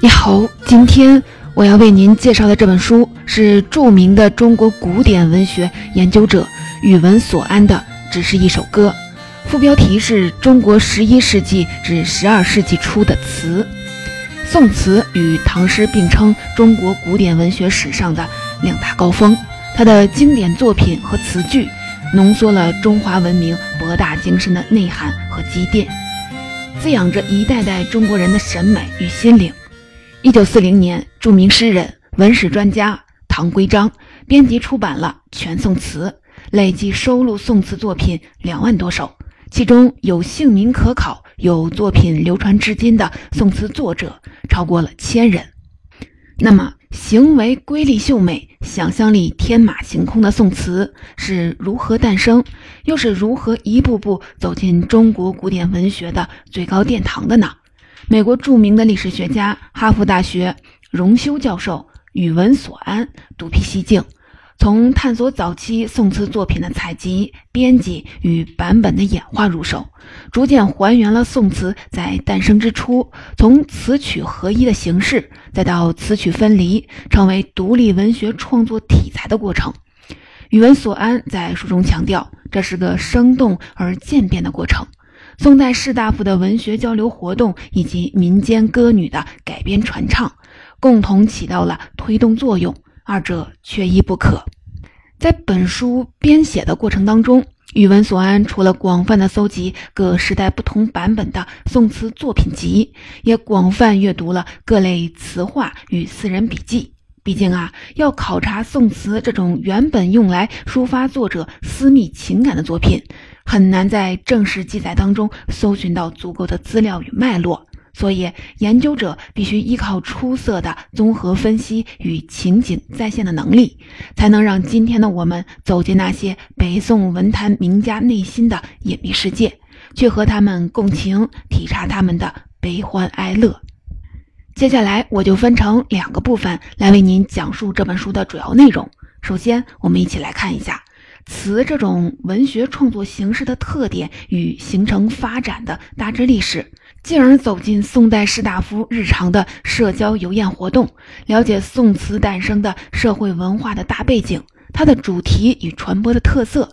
你好，今天我要为您介绍的这本书是著名的中国古典文学研究者宇文所安的《只是一首歌》，副标题是中国十一世纪至十二世纪初的词。宋词与唐诗并称中国古典文学史上的两大高峰，它的经典作品和词句浓缩了中华文明博大精深的内涵和积淀，滋养着一代代中国人的审美与心灵。一九四零年，著名诗人、文史专家唐圭章编辑出版了《全宋词》，累计收录宋词作品两万多首，其中有姓名可考、有作品流传至今的宋词作者超过了千人。那么，行为瑰丽秀美、想象力天马行空的宋词是如何诞生，又是如何一步步走进中国古典文学的最高殿堂的呢？美国著名的历史学家、哈佛大学荣休教授宇文所安独辟蹊径，从探索早期宋词作品的采集、编辑与版本的演化入手，逐渐还原了宋词在诞生之初从词曲合一的形式，再到词曲分离成为独立文学创作题材的过程。宇文所安在书中强调，这是个生动而渐变的过程。宋代士大夫的文学交流活动以及民间歌女的改编传唱，共同起到了推动作用，二者缺一不可。在本书编写的过程当中，宇文所安除了广泛的搜集各时代不同版本的宋词作品集，也广泛阅读了各类词话与私人笔记。毕竟啊，要考察宋词这种原本用来抒发作者私密情感的作品。很难在正史记载当中搜寻到足够的资料与脉络，所以研究者必须依靠出色的综合分析与情景再现的能力，才能让今天的我们走进那些北宋文坛名家内心的隐秘世界，去和他们共情，体察他们的悲欢哀乐。接下来我就分成两个部分来为您讲述这本书的主要内容。首先，我们一起来看一下。词这种文学创作形式的特点与形成发展的大致历史，进而走进宋代士大夫日常的社交游宴活动，了解宋词诞生的社会文化的大背景，它的主题与传播的特色。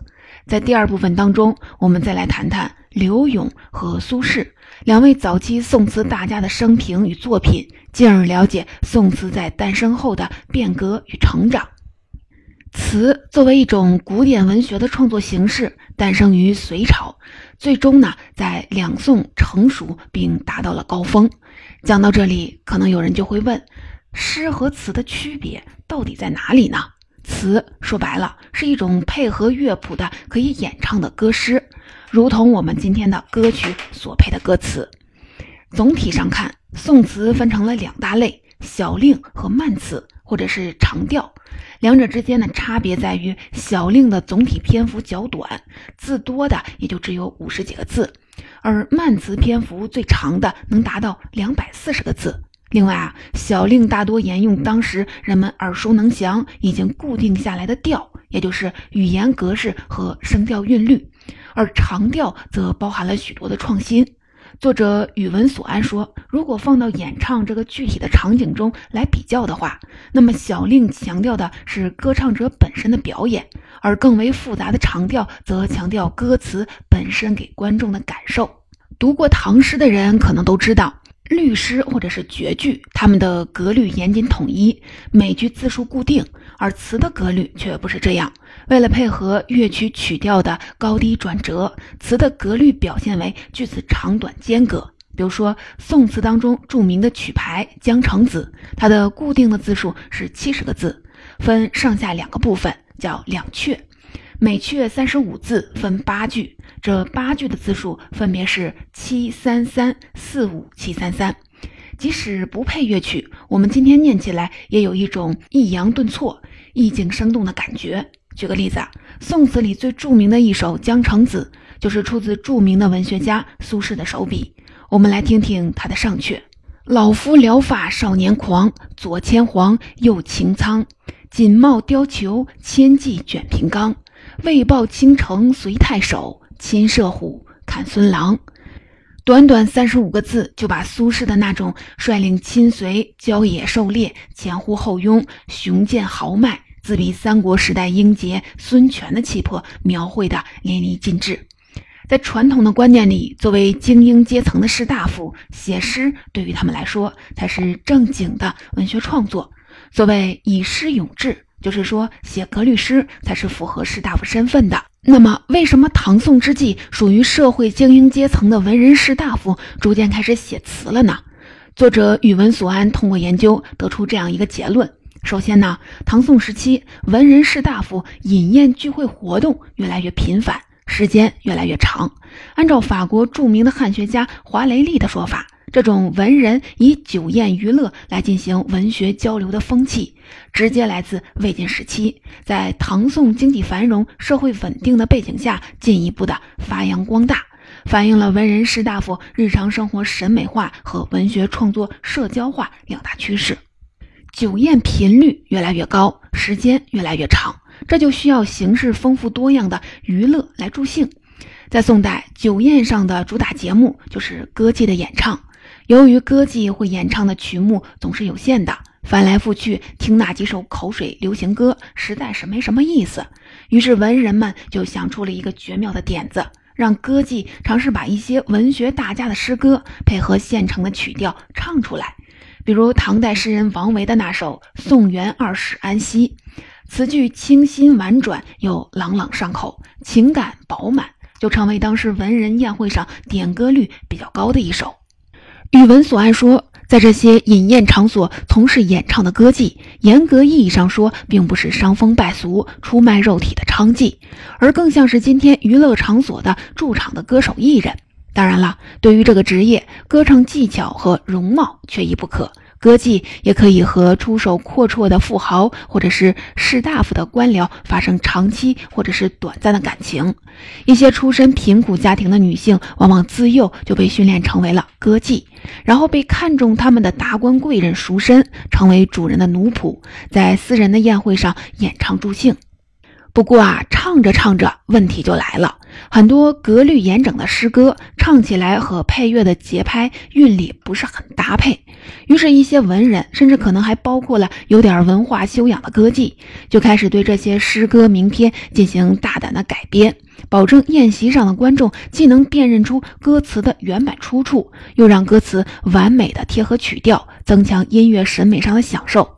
在第二部分当中，我们再来谈谈柳永和苏轼两位早期宋词大家的生平与作品，进而了解宋词在诞生后的变革与成长。词作为一种古典文学的创作形式，诞生于隋朝，最终呢在两宋成熟并达到了高峰。讲到这里，可能有人就会问：诗和词的区别到底在哪里呢？词说白了是一种配合乐谱的可以演唱的歌诗，如同我们今天的歌曲所配的歌词。总体上看，宋词分成了两大类：小令和慢词，或者是长调。两者之间的差别在于，小令的总体篇幅较短，字多的也就只有五十几个字，而慢词篇幅最长的能达到两百四十个字。另外啊，小令大多沿用当时人们耳熟能详、已经固定下来的调，也就是语言格式和声调韵律，而长调则包含了许多的创新。作者宇文所安说：“如果放到演唱这个具体的场景中来比较的话，那么小令强调的是歌唱者本身的表演，而更为复杂的长调则强调歌词本身给观众的感受。读过唐诗的人可能都知道。”律诗或者是绝句，他们的格律严谨统一，每句字数固定；而词的格律却不是这样。为了配合乐曲曲调的高低转折，词的格律表现为句子长短间隔。比如说，宋词当中著名的曲牌《江城子》，它的固定的字数是七十个字，分上下两个部分，叫两阙。每阙三十五字，分八句，这八句的字数分别是七三三四五七三三。即使不配乐曲，我们今天念起来也有一种抑扬顿挫、意境生动的感觉。举个例子啊，宋词里最著名的一首《江城子》，就是出自著名的文学家苏轼的手笔。我们来听听他的上阙：老夫聊发少年狂，左牵黄，右擎苍，锦帽貂裘，千骑卷平冈。为报倾城随太守，亲射虎，看孙郎。短短三十五个字，就把苏轼的那种率领亲随、郊野狩猎、前呼后拥、雄健豪迈、自比三国时代英杰孙权的气魄描绘的淋漓尽致。在传统的观念里，作为精英阶层的士大夫写诗，对于他们来说才是正经的文学创作。所谓以诗咏志，就是说写格律诗才是符合士大夫身份的。那么，为什么唐宋之际属于社会精英阶层的文人士大夫逐渐开始写词了呢？作者宇文所安通过研究得出这样一个结论：首先呢，唐宋时期文人士大夫饮宴聚会活动越来越频繁。时间越来越长。按照法国著名的汉学家华雷利的说法，这种文人以酒宴娱乐来进行文学交流的风气，直接来自魏晋时期，在唐宋经济繁荣、社会稳定的背景下进一步的发扬光大，反映了文人士大夫日常生活审美化和文学创作社交化两大趋势。酒宴频率越来越高，时间越来越长。这就需要形式丰富多样的娱乐来助兴。在宋代，酒宴上的主打节目就是歌妓的演唱。由于歌妓会演唱的曲目总是有限的，翻来覆去听那几首口水流行歌实在是没什么意思。于是文人们就想出了一个绝妙的点子，让歌妓尝试把一些文学大家的诗歌配合现成的曲调唱出来。比如唐代诗人王维的那首《宋元二使安西》。词句清新婉转又朗朗上口，情感饱满，就成为当时文人宴会上点歌率比较高的一首。宇文所安说，在这些饮宴场所从事演唱的歌妓，严格意义上说，并不是伤风败俗、出卖肉体的娼妓，而更像是今天娱乐场所的驻场的歌手艺人。当然了，对于这个职业，歌唱技巧和容貌缺一不可。歌妓也可以和出手阔绰的富豪或者是士大夫的官僚发生长期或者是短暂的感情。一些出身贫苦家庭的女性，往往自幼就被训练成为了歌妓，然后被看中他们的达官贵人赎身，成为主人的奴仆，在私人的宴会上演唱助兴。不过啊，唱着唱着，问题就来了。很多格律严整的诗歌唱起来和配乐的节拍韵律不是很搭配，于是，一些文人，甚至可能还包括了有点文化修养的歌妓，就开始对这些诗歌名篇进行大胆的改编，保证宴席上的观众既能辨认出歌词的原版出处，又让歌词完美的贴合曲调，增强音乐审美上的享受。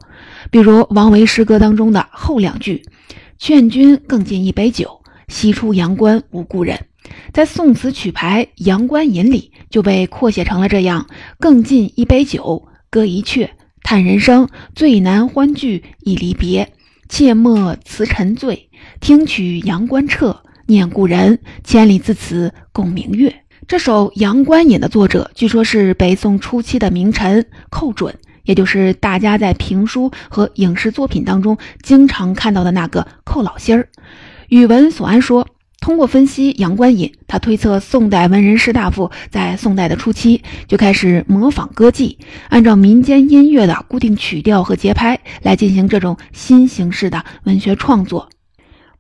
比如王维诗歌当中的后两句。劝君更尽一杯酒，西出阳关无故人。在宋词曲牌《阳关吟》里就被扩写成了这样：更尽一杯酒，歌一阙，叹人生，最难欢聚亦离别。切莫辞沉醉，听取阳关彻，念故人，千里自此共明月。这首《阳关吟》的作者，据说是北宋初期的名臣寇准。也就是大家在评书和影视作品当中经常看到的那个寇老心儿。宇文所安说，通过分析《阳关吟》，他推测宋代文人士大夫在宋代的初期就开始模仿歌妓，按照民间音乐的固定曲调和节拍来进行这种新形式的文学创作。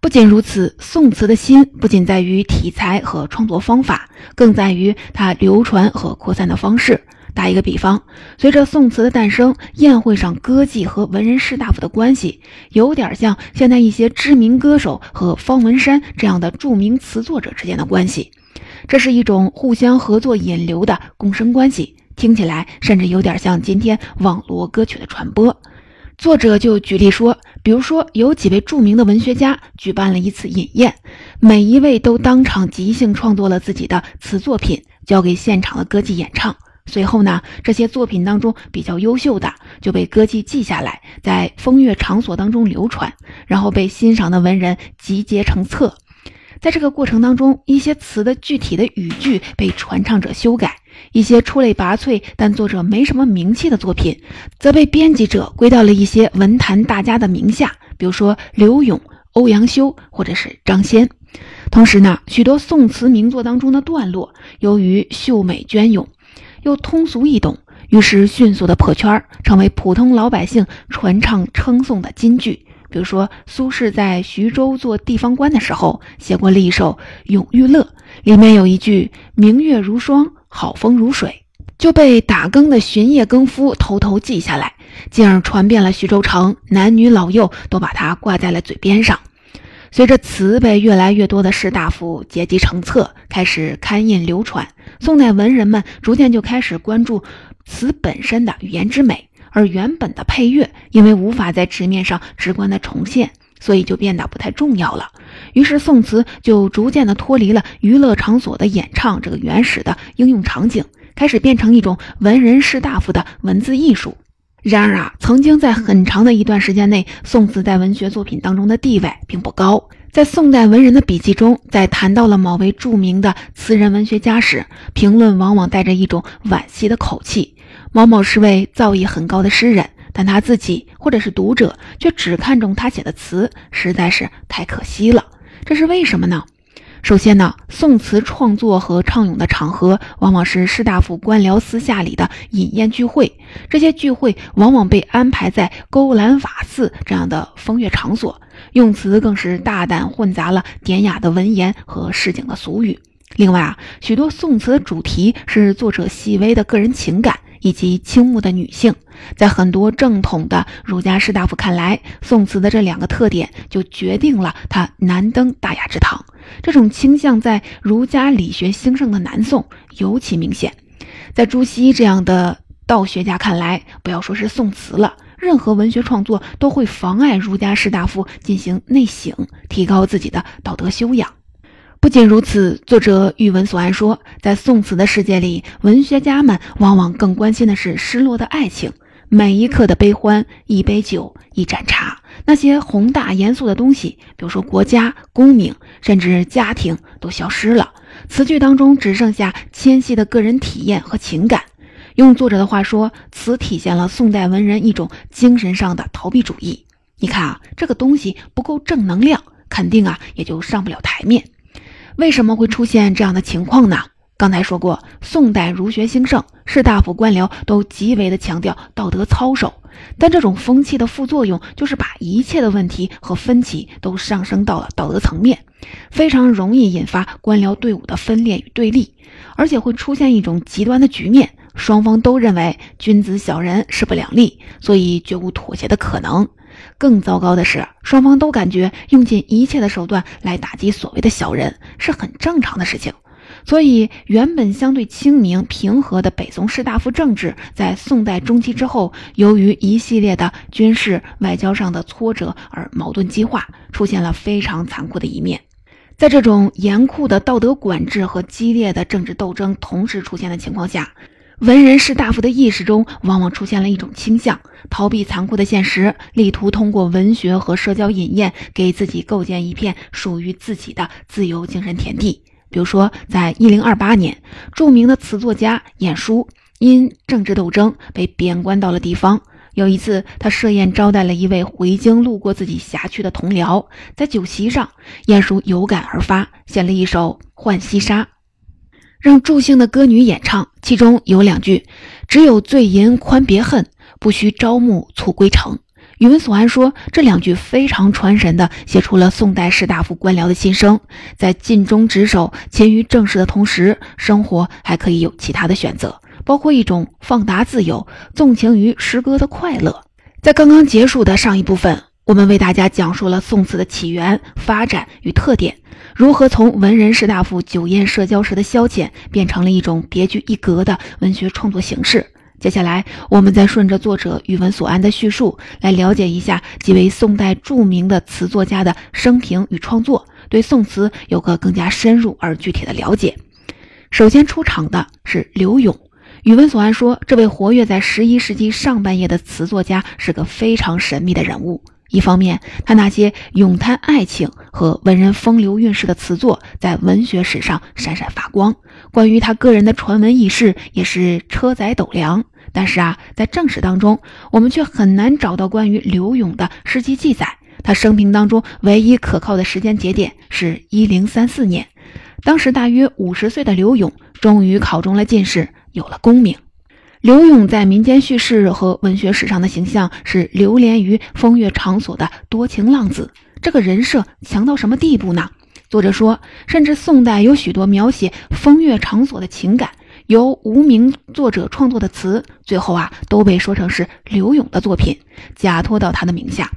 不仅如此，宋词的新不仅在于题材和创作方法，更在于它流传和扩散的方式。打一个比方，随着宋词的诞生，宴会上歌妓和文人士大夫的关系，有点像现在一些知名歌手和方文山这样的著名词作者之间的关系。这是一种互相合作引流的共生关系，听起来甚至有点像今天网络歌曲的传播。作者就举例说，比如说有几位著名的文学家举办了一次饮宴，每一位都当场即兴创作了自己的词作品，交给现场的歌妓演唱。随后呢，这些作品当中比较优秀的就被歌妓记下来，在风月场所当中流传，然后被欣赏的文人集结成册。在这个过程当中，一些词的具体的语句被传唱者修改，一些出类拔萃但作者没什么名气的作品，则被编辑者归到了一些文坛大家的名下，比如说刘永、欧阳修或者是张先。同时呢，许多宋词名作当中的段落，由于秀美隽永。又通俗易懂，于是迅速的破圈，成为普通老百姓传唱称颂的金句。比如说，苏轼在徐州做地方官的时候，写过了一首《咏玉乐》，里面有一句“明月如霜，好风如水，就被打更的巡夜更夫偷偷记下来，进而传遍了徐州城，男女老幼都把它挂在了嘴边上。随着词被越来越多的士大夫结集成册，开始刊印流传，宋代文人们逐渐就开始关注词本身的语言之美，而原本的配乐因为无法在纸面上直观的重现，所以就变得不太重要了。于是宋词就逐渐的脱离了娱乐场所的演唱这个原始的应用场景，开始变成一种文人士大夫的文字艺术。然而啊，曾经在很长的一段时间内，宋词在文学作品当中的地位并不高。在宋代文人的笔记中，在谈到了某位著名的词人文学家时，评论往往带着一种惋惜的口气。某某是位造诣很高的诗人，但他自己或者是读者却只看重他写的词，实在是太可惜了。这是为什么呢？首先呢，宋词创作和唱咏的场合往往是士大夫官僚私下里的饮宴聚会，这些聚会往往被安排在勾栏瓦寺这样的风月场所，用词更是大胆混杂了典雅的文言和市井的俗语。另外啊，许多宋词的主题是作者细微的个人情感。以及倾慕的女性，在很多正统的儒家士大夫看来，宋词的这两个特点就决定了他难登大雅之堂。这种倾向在儒家理学兴盛的南宋尤其明显。在朱熹这样的道学家看来，不要说是宋词了，任何文学创作都会妨碍儒家士大夫进行内省，提高自己的道德修养。不仅如此，作者喻文所案说，在宋词的世界里，文学家们往往更关心的是失落的爱情。每一刻的悲欢，一杯酒，一盏茶，那些宏大严肃的东西，比如说国家、功名，甚至家庭，都消失了。词句当中只剩下纤细的个人体验和情感。用作者的话说，词体现了宋代文人一种精神上的逃避主义。你看啊，这个东西不够正能量，肯定啊也就上不了台面。为什么会出现这样的情况呢？刚才说过，宋代儒学兴盛，士大夫官僚都极为的强调道德操守，但这种风气的副作用就是把一切的问题和分歧都上升到了道德层面，非常容易引发官僚队伍的分裂与对立，而且会出现一种极端的局面，双方都认为君子小人势不两立，所以绝无妥协的可能。更糟糕的是，双方都感觉用尽一切的手段来打击所谓的小人是很正常的事情，所以原本相对清明平和的北宋士大夫政治，在宋代中期之后，由于一系列的军事外交上的挫折而矛盾激化，出现了非常残酷的一面。在这种严酷的道德管制和激烈的政治斗争同时出现的情况下。文人士大夫的意识中，往往出现了一种倾向：逃避残酷的现实，力图通过文学和社交饮宴，给自己构建一片属于自己的自由精神田地。比如说，在一零二八年，著名的词作家晏殊因政治斗争被贬官到了地方。有一次，他设宴招待了一位回京路过自己辖区的同僚，在酒席上，晏殊有感而发，写了一首《浣溪沙》。让助兴的歌女演唱，其中有两句：“只有醉吟宽别恨，不须朝暮促归程。”宇文所安说，这两句非常传神的写出了宋代士大夫官僚的心声。在尽忠职守、勤于政事的同时，生活还可以有其他的选择，包括一种放达自由、纵情于诗歌的快乐。在刚刚结束的上一部分，我们为大家讲述了宋词的起源、发展与特点。如何从文人士大夫酒宴社交时的消遣，变成了一种别具一格的文学创作形式？接下来，我们再顺着作者宇文所安的叙述，来了解一下几位宋代著名的词作家的生平与创作，对宋词有个更加深入而具体的了解。首先出场的是柳永。宇文所安说，这位活跃在十一世纪上半叶的词作家是个非常神秘的人物。一方面，他那些咏叹爱情和文人风流韵事的词作在文学史上闪闪发光。关于他个人的传闻轶事也是车载斗量。但是啊，在正史当中，我们却很难找到关于刘永的事迹记载。他生平当中唯一可靠的时间节点是一零三四年，当时大约五十岁的刘永终于考中了进士，有了功名。刘永在民间叙事和文学史上的形象是流连于风月场所的多情浪子。这个人设强到什么地步呢？作者说，甚至宋代有许多描写风月场所的情感，由无名作者创作的词，最后啊都被说成是刘永的作品，假托到他的名下。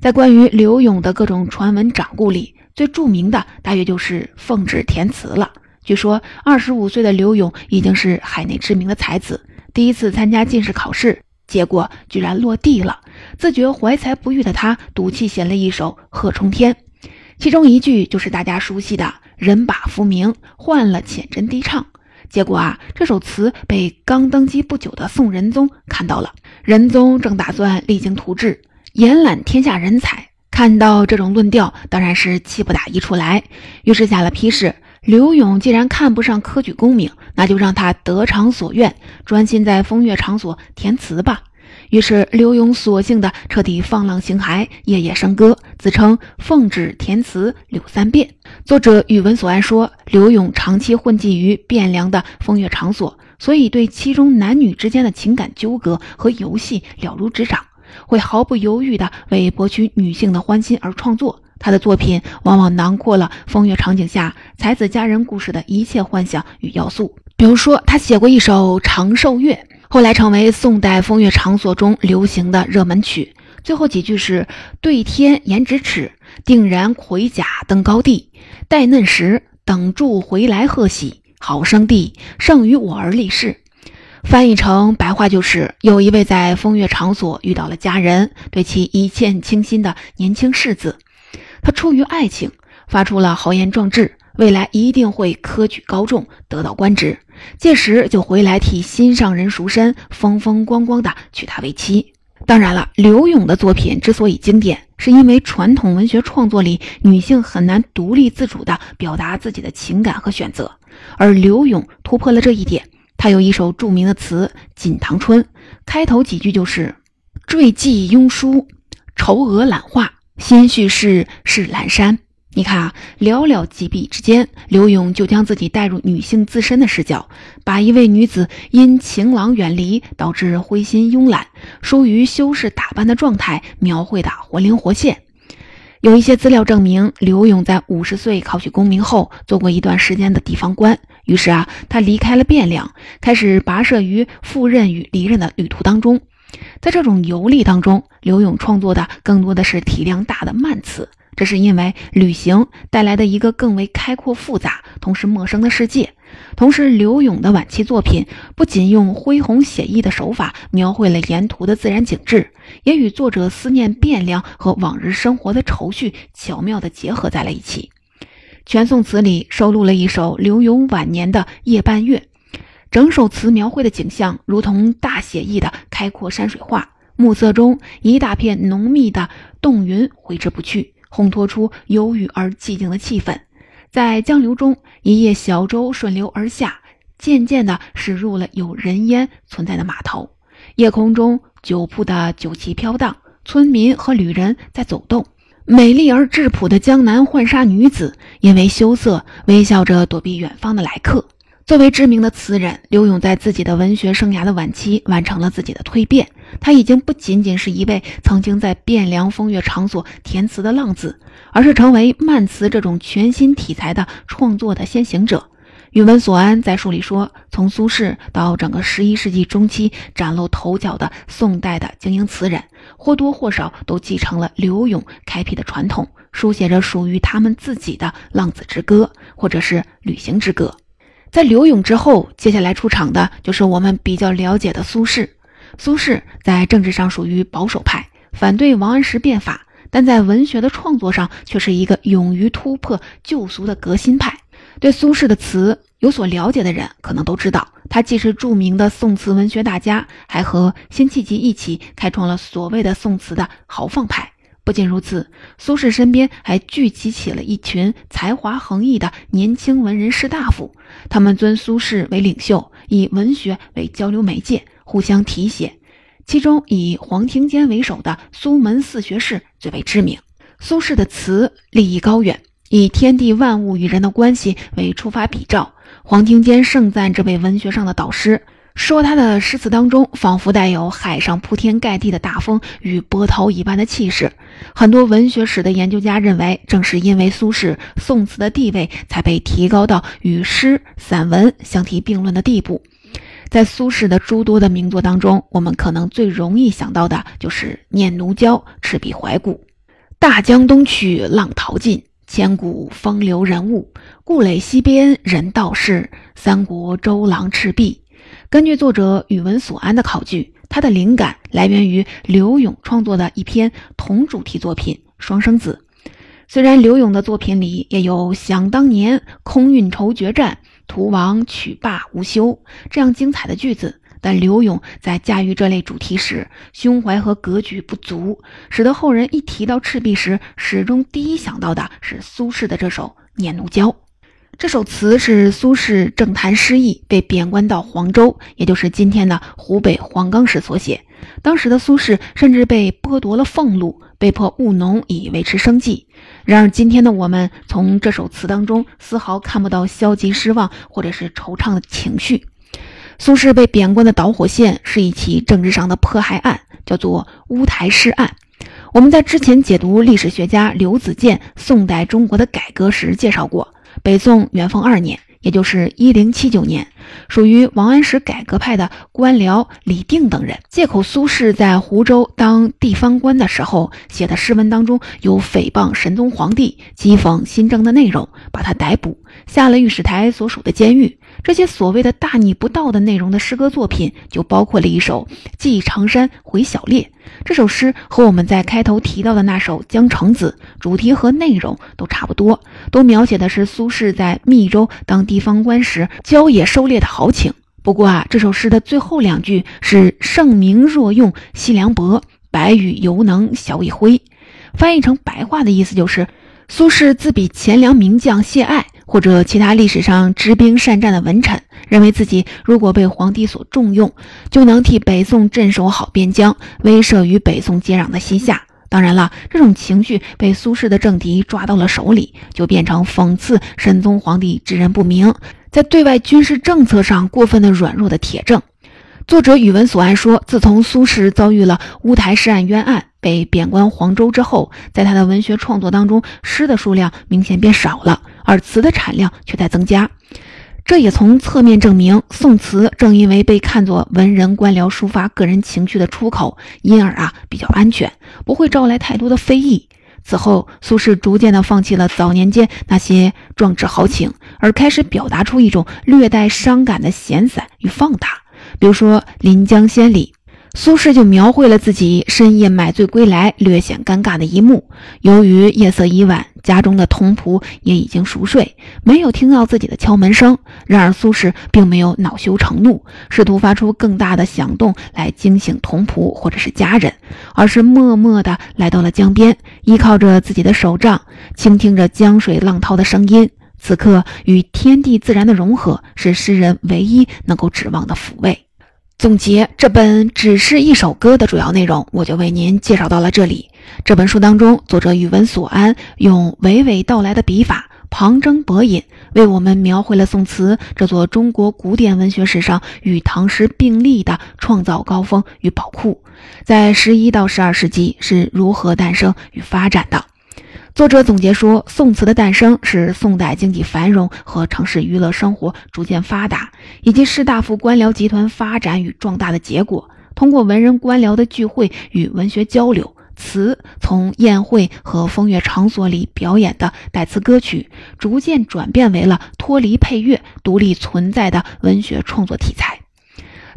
在关于刘永的各种传闻掌故里，最著名的大约就是奉旨填词了。据说，二十五岁的刘永已经是海内知名的才子，第一次参加进士考试，结果居然落地了。自觉怀才不遇的他，赌气写了一首《贺冲天》，其中一句就是大家熟悉的“人把浮名换了浅斟低唱”。结果啊，这首词被刚登基不久的宋仁宗看到了，仁宗正打算励精图治。延揽天下人才，看到这种论调，当然是气不打一处来。于是下了批示：刘永既然看不上科举功名，那就让他得偿所愿，专心在风月场所填词吧。于是刘永索性的彻底放浪形骸，夜夜笙歌，自称奉旨填词柳三变。作者宇文所安说，刘永长期混迹于汴梁的风月场所，所以对其中男女之间的情感纠葛和游戏了如指掌。会毫不犹豫地为博取女性的欢心而创作，他的作品往往囊括了风月场景下才子佳人故事的一切幻想与要素。比如说，他写过一首《长寿月》，后来成为宋代风月场所中流行的热门曲。最后几句是：“对天言咫尺，定然盔甲登高地。待嫩时，等住回来贺喜。好生地，胜于我儿立誓。”翻译成白话就是：有一位在风月场所遇到了佳人，对其一见倾心的年轻世子，他出于爱情，发出了豪言壮志，未来一定会科举高中，得到官职，届时就回来替心上人赎身，风风光光的娶她为妻。当然了，刘永的作品之所以经典，是因为传统文学创作里女性很难独立自主地表达自己的情感和选择，而刘永突破了这一点。他有一首著名的词《锦堂春》，开头几句就是“坠寄庸书，愁娥懒画，心绪事是阑珊”。你看啊，寥寥几笔之间，刘永就将自己带入女性自身的视角，把一位女子因情郎远离导致灰心慵懒、疏于修饰打扮的状态描绘的活灵活现。有一些资料证明，刘永在五十岁考取功名后，做过一段时间的地方官。于是啊，他离开了汴梁，开始跋涉于赴任与离任的旅途当中。在这种游历当中，刘永创作的更多的是体量大的慢词。这是因为旅行带来的一个更为开阔、复杂，同时陌生的世界。同时，刘永的晚期作品不仅用恢宏写意的手法描绘了沿途的自然景致，也与作者思念汴梁和往日生活的愁绪巧妙地结合在了一起。全宋词里收录了一首刘永晚年的《夜半月》，整首词描绘的景象如同大写意的开阔山水画，暮色中一大片浓密的冻云挥之不去，烘托出忧郁而寂静的气氛。在江流中，一叶小舟顺流而下，渐渐地驶入了有人烟存在的码头。夜空中，酒铺的酒旗飘荡，村民和旅人在走动。美丽而质朴的江南浣纱女子，因为羞涩，微笑着躲避远方的来客。作为知名的词人，刘永在自己的文学生涯的晚期完成了自己的蜕变。他已经不仅仅是一位曾经在汴梁风月场所填词的浪子，而是成为慢词这种全新题材的创作的先行者。宇文所安在书里说，从苏轼到整个十一世纪中期崭露头角的宋代的精英词人，或多或少都继承了刘永开辟的传统，书写着属于他们自己的浪子之歌，或者是旅行之歌。在刘永之后，接下来出场的就是我们比较了解的苏轼。苏轼在政治上属于保守派，反对王安石变法，但在文学的创作上却是一个勇于突破旧俗的革新派。对苏轼的词有所了解的人，可能都知道，他既是著名的宋词文学大家，还和辛弃疾一起开创了所谓的宋词的豪放派。不仅如此，苏轼身边还聚集起了一群才华横溢的年轻文人士大夫，他们尊苏轼为领袖，以文学为交流媒介，互相提携。其中以黄庭坚为首的苏门四学士最为知名。苏轼的词立意高远。以天地万物与人的关系为出发比照，黄庭坚盛赞这位文学上的导师。说他的诗词当中仿佛带有海上铺天盖地的大风与波涛一般的气势。很多文学史的研究家认为，正是因为苏轼，宋词的地位才被提高到与诗、散文相提并论的地步。在苏轼的诸多的名作当中，我们可能最容易想到的就是《念奴娇·赤壁怀古》：“大江东去，浪淘尽，千古风流人物。故垒西边人道是，三国周郎赤壁。”根据作者宇文所安的考据，他的灵感来源于刘永创作的一篇同主题作品《双生子》。虽然刘永的作品里也有“想当年空运筹决战，屠王取霸无休”这样精彩的句子，但刘永在驾驭这类主题时，胸怀和格局不足，使得后人一提到赤壁时，始终第一想到的是苏轼的这首《念奴娇》。这首词是苏轼政坛失意，被贬官到黄州，也就是今天的湖北黄冈时所写。当时的苏轼甚至被剥夺了俸禄，被迫务农以维持生计。然而，今天的我们从这首词当中丝毫看不到消极失望或者是惆怅的情绪。苏轼被贬官的导火线是一起政治上的迫害案，叫做乌台诗案。我们在之前解读历史学家刘子健《宋代中国的改革》时介绍过。北宋元丰二年，也就是一零七九年，属于王安石改革派的官僚李定等人，借口苏轼在湖州当地方官的时候写的诗文当中有诽谤神宗皇帝、讥讽新政的内容，把他逮捕，下了御史台所属的监狱。这些所谓的大逆不道的内容的诗歌作品，就包括了一首《寄长山回小烈》。这首诗和我们在开头提到的那首《江城子》主题和内容都差不多，都描写的是苏轼在密州当地方官时郊野狩猎的豪情。不过啊，这首诗的最后两句是“盛名若用西凉薄，白羽犹能小以灰”，翻译成白话的意思就是，苏轼自比钱粮名将谢艾。或者其他历史上知兵善战的文臣，认为自己如果被皇帝所重用，就能替北宋镇守好边疆，威慑与北宋接壤的西夏。当然了，这种情绪被苏轼的政敌抓到了手里，就变成讽刺神宗皇帝知人不明，在对外军事政策上过分的软弱的铁证。作者宇文所安说，自从苏轼遭遇了乌台诗案冤案，被贬官黄州之后，在他的文学创作当中，诗的数量明显变少了。而词的产量却在增加，这也从侧面证明，宋词正因为被看作文人官僚抒发个人情绪的出口，因而啊比较安全，不会招来太多的非议。此后，苏轼逐渐的放弃了早年间那些壮志豪情，而开始表达出一种略带伤感的闲散与放大。比如说《临江仙》里。苏轼就描绘了自己深夜买醉归来，略显尴尬的一幕。由于夜色已晚，家中的童仆也已经熟睡，没有听到自己的敲门声。然而，苏轼并没有恼羞成怒，试图发出更大的响动来惊醒童仆或者是家人，而是默默地来到了江边，依靠着自己的手杖，倾听着江水浪涛的声音。此刻，与天地自然的融合，是诗人唯一能够指望的抚慰。总结这本只是一首歌的主要内容，我就为您介绍到了这里。这本书当中，作者宇文所安用娓娓道来的笔法，旁征博引，为我们描绘了宋词这座中国古典文学史上与唐诗并立的创造高峰与宝库，在十一到十二世纪是如何诞生与发展的。作者总结说，宋词的诞生是宋代经济繁荣和城市娱乐生活逐渐发达，以及士大夫官僚集团发展与壮大的结果。通过文人官僚的聚会与文学交流，词从宴会和风月场所里表演的代词歌曲，逐渐转变为了脱离配乐、独立存在的文学创作题材。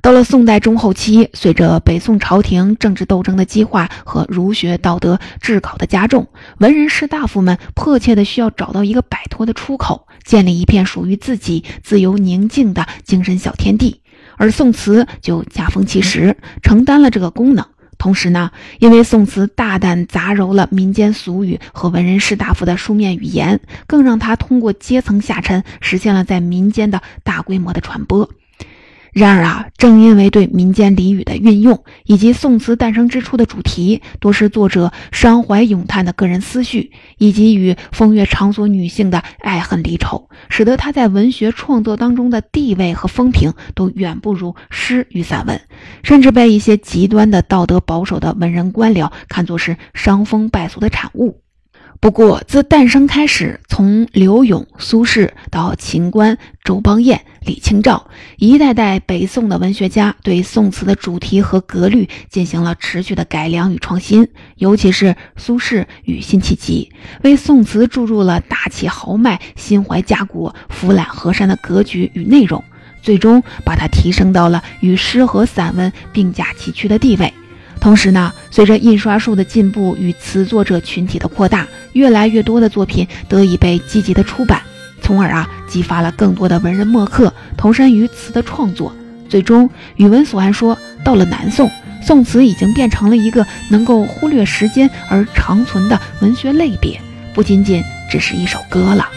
到了宋代中后期，随着北宋朝廷政治斗争的激化和儒学道德制考的加重，文人士大夫们迫切的需要找到一个摆脱的出口，建立一片属于自己自由宁静的精神小天地。而宋词就恰逢其时，承担了这个功能。同时呢，因为宋词大胆杂糅了民间俗语和文人士大夫的书面语言，更让他通过阶层下沉，实现了在民间的大规模的传播。然而啊，正因为对民间俚语的运用，以及宋词诞生之初的主题，多是作者伤怀咏叹的个人思绪，以及与风月场所女性的爱恨离愁，使得他在文学创作当中的地位和风评都远不如诗与散文，甚至被一些极端的道德保守的文人官僚看作是伤风败俗的产物。不过，自诞生开始，从柳永、苏轼到秦观、周邦彦、李清照，一代代北宋的文学家对宋词的主题和格律进行了持续的改良与创新。尤其是苏轼与辛弃疾，为宋词注入了大气豪迈、心怀家国、俯览河山的格局与内容，最终把它提升到了与诗和散文并驾齐驱的地位。同时呢，随着印刷术的进步与词作者群体的扩大，越来越多的作品得以被积极的出版，从而啊，激发了更多的文人墨客投身于词的创作。最终，语文所安说，到了南宋，宋词已经变成了一个能够忽略时间而长存的文学类别，不仅仅只是一首歌了。